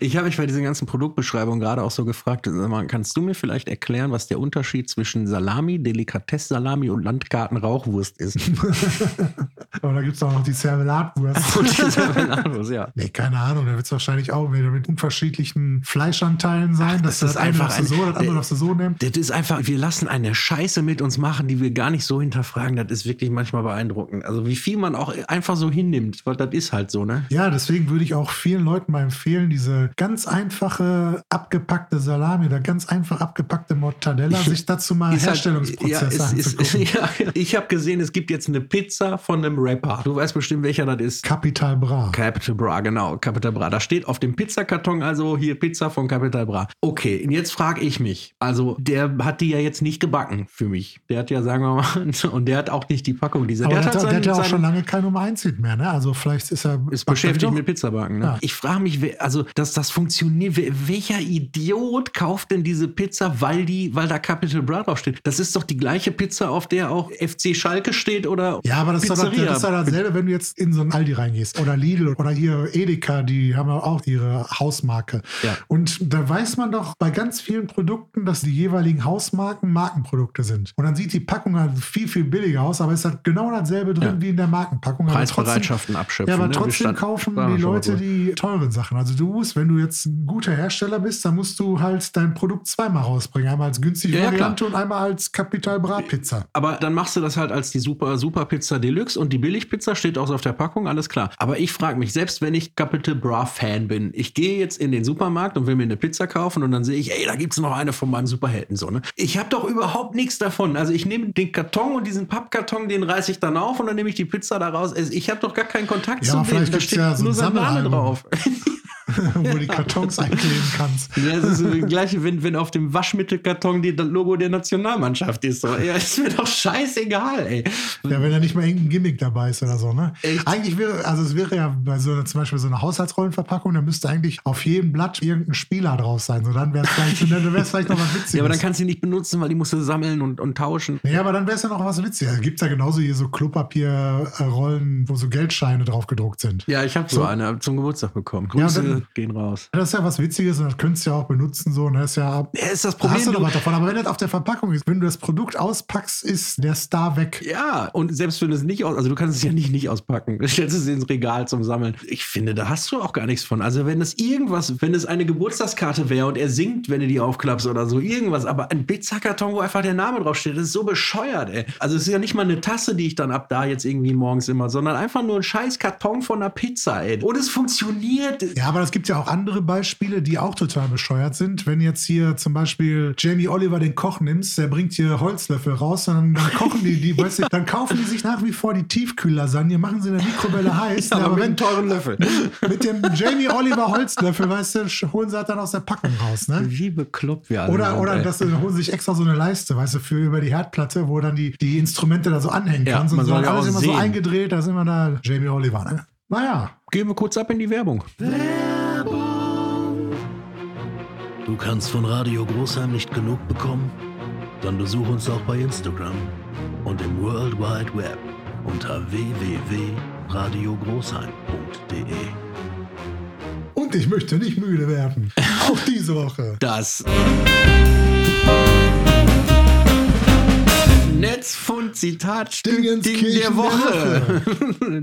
Speaker 1: Ich habe mich bei diesen ganzen Produktbeschreibungen gerade auch so gefragt, kannst du mir vielleicht erklären, was der Unterschied zwischen Salami, Delikatess-Salami und Landgarten-Rauchwurst ist?
Speaker 2: Aber da gibt es auch noch die Zervelatwurst.
Speaker 1: Und diese Marmelade, ja.
Speaker 2: Nee, keine Ahnung. Da wird es wahrscheinlich auch wieder mit unterschiedlichen Fleischanteilen sein.
Speaker 1: Ach,
Speaker 2: dass
Speaker 1: das
Speaker 2: das eine
Speaker 1: einfach
Speaker 2: du so,
Speaker 1: ein-
Speaker 2: das andere du so nehmen.
Speaker 1: Das ist einfach, wir lassen eine Scheiße mit uns machen, die wir gar nicht so hinterfragen. Das ist wirklich manchmal beeindruckend. Also wie viel man auch einfach so hinnimmt, weil das ist halt so, ne?
Speaker 2: Ja, deswegen würde ich auch vielen Leuten mal empfehlen, diese ganz einfache abgepackte Salami oder ganz einfach abgepackte Mortadella, sich dazu mal
Speaker 1: Ist halt-
Speaker 2: Herstellungsprozesse
Speaker 1: ja, ist,
Speaker 2: anzugucken.
Speaker 1: ja, ich habe gesehen, es gibt jetzt eine Pizza von einem Rapper. Du weißt bestimmt, welcher das ist.
Speaker 2: Capital Bra.
Speaker 1: Capital Bra, genau, Capital Bra. Da steht auf dem Pizzakarton also hier Pizza von Capital Bra. Okay, und jetzt frage ich mich, also der hat die ja jetzt nicht gebacken für mich. Der hat ja, sagen wir mal, und der hat auch nicht die Packung dieser.
Speaker 2: Aber der,
Speaker 1: der
Speaker 2: hat, der hat ja auch
Speaker 1: seinen-
Speaker 2: schon lange kein Nummer 1 Hit mehr, ne? Also vielleicht ist er
Speaker 1: ist beschäftigt mit Pizzabacken. Ne?
Speaker 2: Ja.
Speaker 1: Ich frage mich, also dass das funktioniert. Welcher Idiot kauft denn diese Pizza, weil die, weil da Capital Bra draufsteht? Das ist doch die gleiche Pizza, auf der auch FC Schalke steht oder
Speaker 2: Ja, aber das ist, doch, das
Speaker 1: Pizzeria.
Speaker 2: ist doch dasselbe, wenn du jetzt in so ein Aldi reingehst oder Lidl oder hier Edeka, die haben ja auch ihre Hausmarke.
Speaker 1: Ja.
Speaker 2: Und da weiß man doch bei ganz vielen Produkten, dass die jeweiligen Hausmarken Markenprodukte sind. Und dann sieht die Packung halt viel, viel billiger aus, aber es hat genau dasselbe drin
Speaker 1: Ja.
Speaker 2: wie in der Markenpackung. Aber
Speaker 1: Preisbereitschaften abschöpfen.
Speaker 2: Ja, aber
Speaker 1: ne?
Speaker 2: Trotzdem kaufen die Leute die teuren Sachen. Also du musst, wenn du jetzt ein guter Hersteller bist, dann musst du halt dein Produkt zweimal rausbringen. Einmal als günstige
Speaker 1: Ja, ja,
Speaker 2: Variante und einmal als Capital Bra Pizza.
Speaker 1: Aber dann machst du das halt als die Super, Super Pizza Deluxe und die Billigpizza steht auch so auf der Packung, alles klar. Aber ich frage mich, selbst wenn ich Capital Bra Fan bin, ich gehe jetzt in den Supermarkt und will mir eine Pizza kaufen und dann sehe ich, ey, da gibt es noch eine von meinem Superhelden. So, ne? Ich habe doch überhaupt nichts davon. Also ich nehme den Karton und diesen Pappkarton, den reiße ich dann auf und dann nehme ich die Pizza da raus. Also Ich habe doch gar keinen Kontakt
Speaker 2: Ja,
Speaker 1: zu denen. Da steht
Speaker 2: ja so
Speaker 1: nur
Speaker 2: ein
Speaker 1: sein Name
Speaker 2: Sammelalbum.
Speaker 1: drauf.
Speaker 2: wo du die Kartons einkleben kannst.
Speaker 1: Ja, das ist das gleiche, wenn, wenn auf dem Waschmittelkarton die, das Logo der Nationalmannschaft ist. So. Ja, ist mir doch scheißegal, ey.
Speaker 2: Ja, wenn da nicht mal irgendein Gimmick dabei ist oder so, ne?
Speaker 1: Echt?
Speaker 2: Eigentlich wäre, also es wäre ja bei so einer, zum Beispiel so einer Haushaltsrollenverpackung, da müsste eigentlich auf jedem Blatt irgendein Spieler drauf sein. So, dann wäre es vielleicht, vielleicht noch was Witziges.
Speaker 1: Ja, aber dann kannst du die nicht benutzen, weil die musst du sammeln und, und tauschen.
Speaker 2: Ja, aber dann wäre es ja noch was Witziges. Gibt es ja genauso hier so Klopapierrollen, wo so Geldscheine drauf gedruckt sind.
Speaker 1: Ja, ich habe so,
Speaker 2: So.
Speaker 1: eine zum Geburtstag bekommen.
Speaker 2: Ja,
Speaker 1: Grüße gehen raus.
Speaker 2: Das ist ja was Witziges und das könntest du ja auch benutzen. So, ne? ist ja,
Speaker 1: Ja, ist das
Speaker 2: da hast
Speaker 1: Problem.
Speaker 2: du was davon. Aber wenn das auf der Verpackung ist, wenn du das Produkt auspackst, ist der Star weg.
Speaker 1: ja, und selbst wenn du es nicht aus, also du kannst es ja nicht nicht auspacken. Du stellst es ins Regal zum Sammeln. Ich finde, da hast du auch gar nichts von. Also wenn es irgendwas, wenn es eine Geburtstagskarte wäre und er singt, wenn du die aufklappst oder so, irgendwas, aber ein Pizzakarton, wo einfach der Name draufsteht, das ist so bescheuert, ey. Also es ist ja nicht mal eine Tasse, die ich dann ab da jetzt irgendwie morgens immer, sondern einfach nur ein scheiß Karton von einer Pizza, ey. Und es funktioniert.
Speaker 2: Ja, aber es gibt ja auch andere Beispiele, die auch total bescheuert sind. Wenn jetzt hier zum Beispiel Jamie Oliver den Koch nimmst, der bringt hier Holzlöffel raus, und dann, dann kochen die, die weißt du, dann kaufen die sich nach wie vor die Tiefkühllasagne, machen sie in der Mikrowelle heiß.
Speaker 1: Ja, aber mit
Speaker 2: wenn,
Speaker 1: teuren Löffel.
Speaker 2: mit dem Jamie Oliver Holzlöffel, weißt du, holen sie halt dann aus der Packung raus, ne?
Speaker 1: Wie bekloppt wir alle
Speaker 2: Oder,
Speaker 1: sind,
Speaker 2: oder das, holen sie sich extra so eine Leiste, weißt du, für über die Herdplatte, wo dann die, die Instrumente da so anhängen
Speaker 1: Ja,
Speaker 2: kannst.
Speaker 1: man
Speaker 2: Und so alles
Speaker 1: auch
Speaker 2: immer so
Speaker 1: sehen.
Speaker 2: eingedreht, da ist immer da Jamie Oliver, ne? Naja,
Speaker 1: Gehen wir kurz ab in die Werbung.
Speaker 3: Du kannst von Radio Großheim nicht genug bekommen? Dann besuch uns auch bei Instagram und im World Wide Web unter www.radiogroßheim.de.
Speaker 2: Und ich möchte nicht müde werden. Auch diese Woche.
Speaker 1: Das Netzfund-Zitat
Speaker 2: Dingens
Speaker 1: Ding
Speaker 2: Kirchen
Speaker 1: der Woche.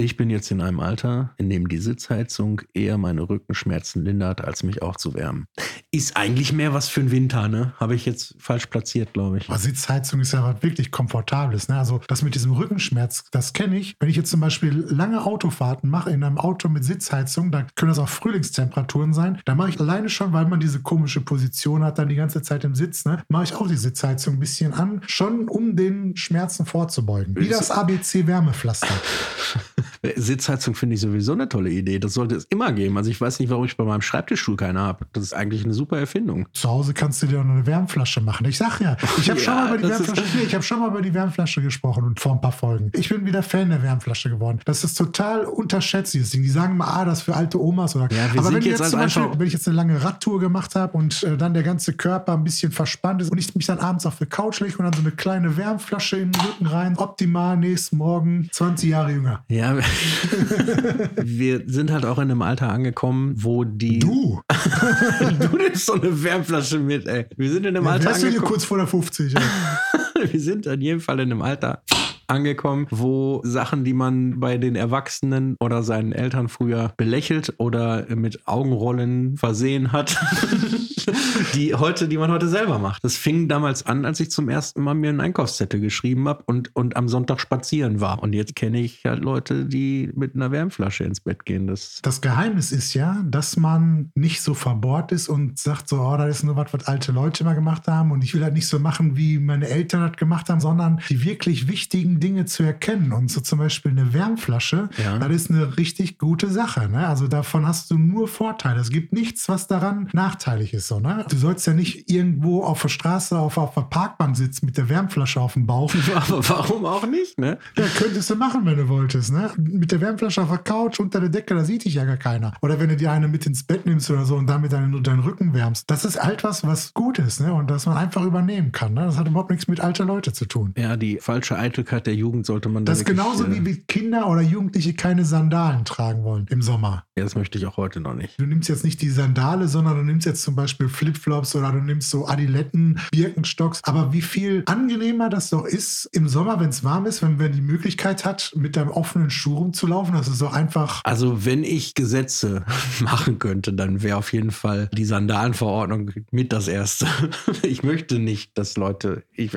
Speaker 1: Ich bin jetzt in einem Alter, in dem die Sitzheizung eher meine Rückenschmerzen lindert, als mich aufzuwärmen. Ist eigentlich mehr was für den Winter, ne? Habe ich jetzt falsch platziert, glaube ich.
Speaker 2: Aber Sitzheizung ist ja was wirklich Komfortables. Ne? Also das mit diesem Rückenschmerz, das kenne ich. Wenn ich jetzt zum Beispiel lange Autofahrten mache in einem Auto mit Sitzheizung, da können das auch Frühlingstemperaturen sein. Da mache ich alleine schon, weil man diese komische Position hat, dann die ganze Zeit im Sitz, ne? mache ich auch die Sitzheizung ein bisschen an, schon um den Schmerzen vorzubeugen. Wie das ABC-Wärmepflaster.
Speaker 1: Sitzheizung finde ich sowieso eine tolle Idee. Das sollte es immer geben. Also ich weiß nicht, warum ich bei meinem Schreibtischstuhl keine habe. Das ist eigentlich eine super Erfindung.
Speaker 2: Zu Hause kannst du dir auch noch eine Wärmflasche machen. Ich sag ja, ich habe schon,
Speaker 1: Ja,
Speaker 2: mal über die Wärmflasche- nee, ich hab schon mal über die Wärmflasche gesprochen und vor ein paar Folgen. Ich bin wieder Fan der Wärmflasche geworden. Das ist total unterschätzt, dieses Ding. Die sagen mal, ah, das ist für alte Omas oder.
Speaker 1: Ja,
Speaker 2: Aber wenn,
Speaker 1: jetzt
Speaker 2: jetzt zum Beispiel, wenn ich jetzt eine lange Radtour gemacht habe und äh, dann der ganze Körper ein bisschen verspannt ist und ich mich dann abends auf die Couch lege und dann so eine kleine Wärmflasche in den Rücken rein, optimal nächsten Morgen 20 Jahre jünger.
Speaker 1: Ja, wir sind halt auch in einem Alter angekommen, wo die.
Speaker 2: Du,
Speaker 1: du nimmst so eine Wärmflasche mit, ey. Wir sind in einem
Speaker 2: ja,
Speaker 1: Alter
Speaker 2: hier
Speaker 1: angekommen.
Speaker 2: kurz vor der 50. Ja.
Speaker 1: Wir sind in jedem Fall in einem Alter angekommen, wo Sachen, die man bei den Erwachsenen oder seinen Eltern früher belächelt oder mit Augenrollen versehen hat, die heute, die man heute selber macht. Das fing damals an, als ich zum ersten Mal mir einen Einkaufszettel geschrieben habe und, und am Sonntag spazieren war. Und jetzt kenne ich halt Leute, die mit einer Wärmflasche ins Bett gehen. Das
Speaker 2: Das Geheimnis ist ja, dass man nicht so verbohrt ist und sagt so, oh, das ist nur was, was alte Leute mal gemacht haben und ich will halt nicht so machen, wie meine Eltern das gemacht haben, sondern die wirklich wichtigen Dinge zu erkennen. Und so zum Beispiel eine Wärmflasche,
Speaker 1: Ja.
Speaker 2: das ist eine richtig gute Sache. Ne? Also davon hast du nur Vorteile. Es gibt nichts, was daran nachteilig ist. So, ne? Du sollst ja nicht irgendwo auf der Straße, auf, auf der Parkbank sitzen mit der Wärmflasche auf dem Bauch.
Speaker 1: aber warum auch nicht, ne?
Speaker 2: Ja, könntest du machen, wenn du wolltest, ne? Mit der Wärmflasche auf der Couch unter der Decke, da sieht dich ja gar keiner. Oder wenn du dir eine mit ins Bett nimmst oder so und damit deinen, deinen Rücken wärmst. Das ist halt was, was gut ist, ne? Und das man einfach übernehmen kann. Ne? Das hat überhaupt nichts mit alter Leute zu tun.
Speaker 1: Ja, die falsche Eitelkeit der Jugend sollte man da
Speaker 2: Das ist
Speaker 1: wirklich,
Speaker 2: genauso
Speaker 1: äh,
Speaker 2: wie, wie Kinder oder Jugendliche keine Sandalen tragen wollen im Sommer.
Speaker 1: Ja, das möchte ich auch heute noch nicht.
Speaker 2: Du nimmst jetzt nicht die Sandale, sondern du nimmst jetzt zum Beispiel Flipflops oder du nimmst so Adiletten, Birkenstocks. Aber wie viel angenehmer das doch ist im Sommer, wenn es warm ist, wenn man die Möglichkeit hat, mit deinem offenen Schuh rumzulaufen. Das ist so einfach.
Speaker 1: Also, wenn ich Gesetze machen könnte, dann wäre auf jeden Fall die Sandalenverordnung mit das erste. Ich möchte nicht, dass Leute. Ich,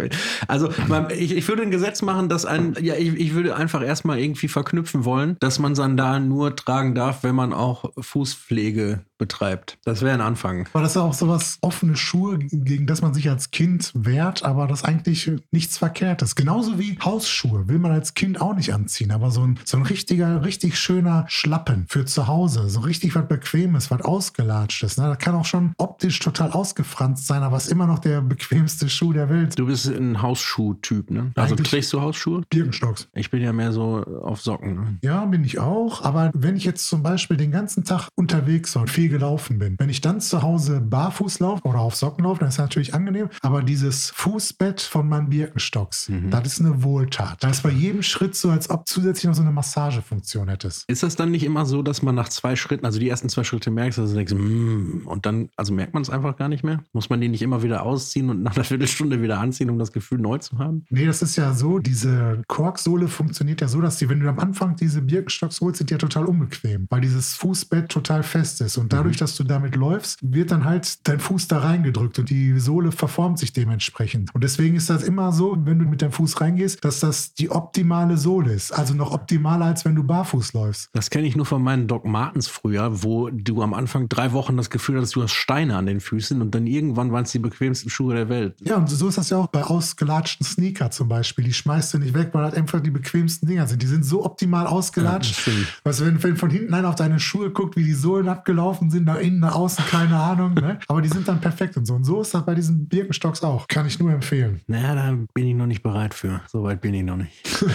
Speaker 1: also, man- ich, ich würde ein Gesetz machen, dass ein. Ja, ich, ich würde einfach erstmal irgendwie verknüpfen wollen, dass man Sandalen nur tragen darf, wenn man auch Fußpflege betreibt. Das wäre ein Anfang.
Speaker 2: Aber das ist auch sowas offene Schuhe, gegen das man sich als Kind wehrt, aber das eigentlich nichts Verkehrtes. Genauso wie Hausschuhe will man als Kind auch nicht anziehen, aber so ein, so ein richtiger, richtig schöner Schlappen für zu Hause, so richtig was Bequemes, was Ausgelatschtes. Ne? Das kann auch schon optisch total ausgefranst sein, aber ist immer noch der bequemste Schuh der Welt.
Speaker 1: Du bist ein Hausschuh-Typ, ne? Also
Speaker 2: Eigentlich-
Speaker 1: trägst du Hausschuhe?
Speaker 2: Birkenstocks.
Speaker 1: Ich bin ja mehr so auf Socken. Ne?
Speaker 2: Ja, bin ich auch. Aber wenn ich jetzt zum Beispiel den ganzen Tag unterwegs war und viel gelaufen bin, wenn ich dann zu Hause barfuß laufe oder auf Socken laufe, dann ist das natürlich angenehm. Aber dieses Fußbett von meinen Birkenstocks, das ist eine Wohltat. Da ist bei jedem Schritt so, als ob zusätzlich noch so eine Massagefunktion hättest.
Speaker 1: Ist das dann nicht immer so, dass man nach zwei Schritten, also die ersten zwei Schritte merkst, dass du denkst, mm, und dann, also merkt man es einfach gar nicht mehr? Muss man die nicht immer wieder ausziehen und nach einer Viertelstunde wieder anziehen, um das Gefühl neu zu haben?
Speaker 2: Nee, das ist ja so, diese Korksohle funktioniert ja so, dass die, wenn du am Anfang diese Birkenstocks holst, sind die ja total unbequem, weil dieses Fußbett total fest ist. Und dadurch, dass du damit läufst, wird dann halt dein Fuß da reingedrückt und die Sohle verformt sich dementsprechend. Und deswegen ist das immer so, wenn du mit deinem Fuß reingehst, dass das die optimale Sohle ist. Also noch optimaler, als wenn du barfuß läufst.
Speaker 1: Das kenne ich nur von meinen Doc Martens früher, wo du am Anfang drei Wochen das Gefühl hattest, du hast Steine an den Füßen und dann irgendwann waren es die bequemsten Schuhe der Welt.
Speaker 2: Ja, und so ist das ja auch bei ausgelatschten Sneaker zum Beispiel. Die schmeißt du nicht weg, weil das einfach die bequemsten Dinger sind. Die sind so optimal
Speaker 1: Ja,
Speaker 2: ausgelatscht. Weißt du, wenn, wenn von hinten einer auf deine Schuhe guckt, wie die Sohlen abgelaufen sind, nach innen, nach außen, keine Ahnung. Ne? Aber die sind dann perfekt und so. Und so ist das bei diesen Birkenstocks auch. Kann ich nur empfehlen.
Speaker 1: Naja, da bin ich noch nicht bereit für. So weit bin ich noch nicht.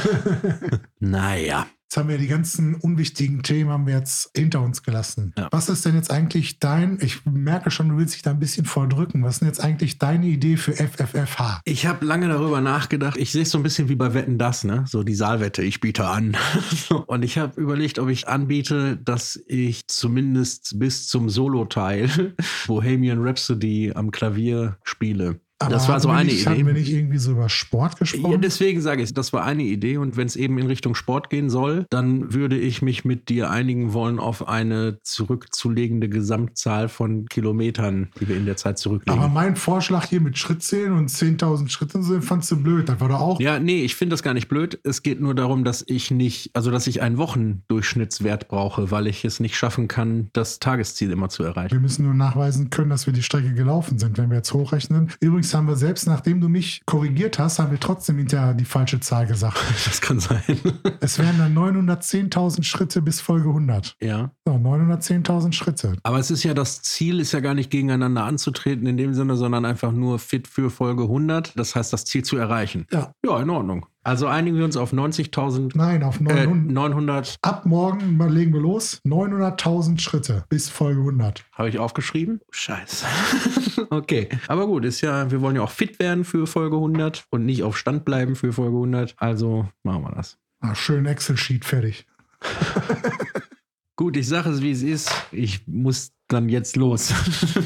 Speaker 1: naja.
Speaker 2: Jetzt haben wir die ganzen unwichtigen Themen haben wir jetzt hinter uns gelassen.
Speaker 1: Ja.
Speaker 2: Was ist denn jetzt eigentlich dein, ich merke schon, du willst dich da ein bisschen vordrücken. Was ist denn jetzt eigentlich deine Idee für FFFH?
Speaker 1: Ich habe lange darüber nachgedacht. Ich sehe es so ein bisschen wie bei Wetten das, ne? So die Saalwette, ich biete an. Und ich habe überlegt, ob ich anbiete, dass ich zumindest bis zum Solo-Teil Bohemian Rhapsody am Klavier spiele. Das war so eine
Speaker 2: nicht,
Speaker 1: Idee.
Speaker 2: Hatten wir nicht irgendwie so über Sport gesprochen?
Speaker 1: Ja, deswegen sage ich, das war eine Idee und wenn es eben in Richtung Sport gehen soll, dann würde ich mich mit dir einigen wollen auf eine zurückzulegende Gesamtzahl von Kilometern, die wir in der Zeit zurücklegen.
Speaker 2: Aber mein Vorschlag hier mit Schrittzählen und 10.000 Schritten so, fandst du blöd. Das war doch auch.
Speaker 1: ja, nee, ich finde das gar nicht blöd. Es geht nur darum, dass ich nicht, also dass ich einen Wochendurchschnittswert brauche, weil ich es nicht schaffen kann, das Tagesziel immer zu erreichen.
Speaker 2: Wir müssen nur nachweisen können, dass wir die Strecke gelaufen sind, wenn wir jetzt hochrechnen. Übrigens haben wir selbst, nachdem du mich korrigiert hast, haben wir trotzdem hinterher die falsche Zahl gesagt.
Speaker 1: Das kann sein.
Speaker 2: Es wären dann 910.000 Schritte bis Folge 100.
Speaker 1: ja.
Speaker 2: So, 910.000 Schritte.
Speaker 1: Aber es ist ja, das Ziel ist ja gar nicht gegeneinander anzutreten in dem Sinne, sondern einfach nur fit für Folge 100. Das heißt, das Ziel zu erreichen.
Speaker 2: Ja,
Speaker 1: Ja, in Ordnung. Also einigen wir uns auf 90.000,
Speaker 2: nein, auf
Speaker 1: äh,
Speaker 2: 900.
Speaker 1: 900
Speaker 2: Ab morgen legen wir los. 900.000 Schritte bis Folge 100.
Speaker 1: habe ich aufgeschrieben. Scheiße. okay. Aber gut, ist ja, wir wollen ja auch fit werden für Folge 100 und nicht auf Stand bleiben für Folge 100. Also machen wir das.
Speaker 2: Ah, schön Excel-Sheet fertig.
Speaker 1: Gut, ich sage es, wie es ist. Ich muss dann jetzt los.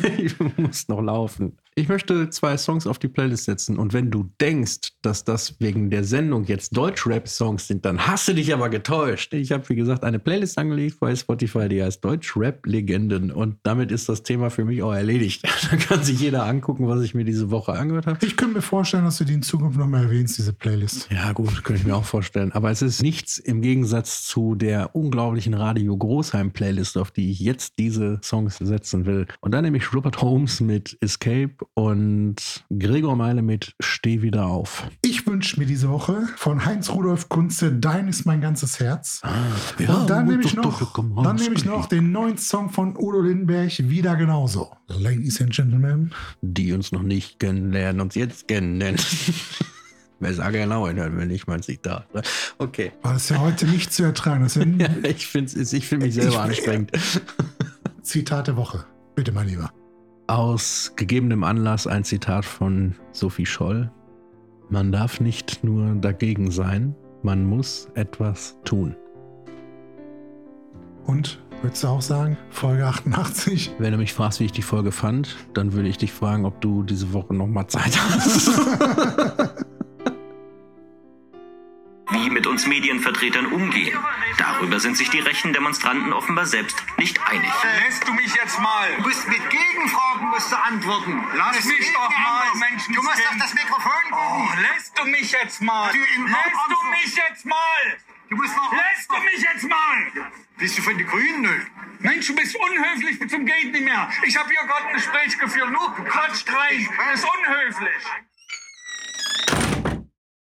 Speaker 1: ich muss noch laufen. Ich möchte zwei Songs auf die Playlist setzen. Und wenn du denkst, dass das wegen der Sendung jetzt Deutsch-Rap-Songs sind, dann hast du dich aber getäuscht. Ich habe, wie gesagt, eine Playlist angelegt bei Spotify, die heißt Deutsch-Rap-Legenden. Und damit ist das Thema für mich auch erledigt. da kann sich jeder angucken, was ich mir diese Woche angehört habe.
Speaker 2: Ich könnte mir vorstellen, dass du die in Zukunft nochmal erwähnst, diese Playlist.
Speaker 1: Ja, gut, könnte ich mir auch vorstellen. Aber es ist nichts im Gegensatz zu der unglaublichen Radio Großheim-Playlist, auf die ich jetzt diese Songs setzen will. Und dann nehme ich Robert Holmes mit Escape und Gregor Meile mit Steh wieder auf.
Speaker 2: Ich wünsche mir diese Woche von Heinz Rudolf Kunze Dein ist mein ganzes Herz.
Speaker 1: Ja,
Speaker 2: Und dann nehme ich noch, dann nehme ich noch den neuen Song von Udo Lindenberg wieder genauso. Ladies and Gentlemen.
Speaker 1: Die uns noch nicht kennenlernen, uns jetzt kennen. Wer sage genau hinhört, wenn ich mein Zitat. ne? Okay.
Speaker 2: War das ja heute nicht zu ertragen.
Speaker 1: Ja, ich finde ich find mich selber
Speaker 2: Ich-
Speaker 1: anstrengend.
Speaker 2: Zitat der Woche. Bitte, mein Lieber.
Speaker 1: Aus gegebenem Anlass ein Zitat von Sophie Scholl. Man darf nicht nur dagegen sein, man muss etwas tun.
Speaker 2: Und würdest du auch sagen, Folge 88?
Speaker 1: Wenn du mich fragst, wie ich die Folge fand, dann würde ich dich fragen, ob du diese Woche nochmal Zeit hast.
Speaker 4: uns Medienvertretern umgehen. Darüber sind sich die rechten Demonstranten offenbar selbst nicht einig.
Speaker 5: Lässt du mich jetzt mal?
Speaker 6: Du musst mit Gegenfragen musst du antworten.
Speaker 5: Lass
Speaker 6: Das
Speaker 5: mich doch mal. Menschenskind.
Speaker 6: Du musst auf das Mikrofon
Speaker 5: Oh, lässt du mich jetzt mal?
Speaker 6: Du
Speaker 5: lässt du mich jetzt mal?
Speaker 6: Du musst noch
Speaker 5: Lässt du mich jetzt mal?
Speaker 6: Bist du von den Grünen? Nö.
Speaker 5: Mensch, du bist unhöflich bis zum geht nicht mehr. Ich habe hier gerade ein Gespräch geführt. Nur Quatsch rein. Das ist unhöflich.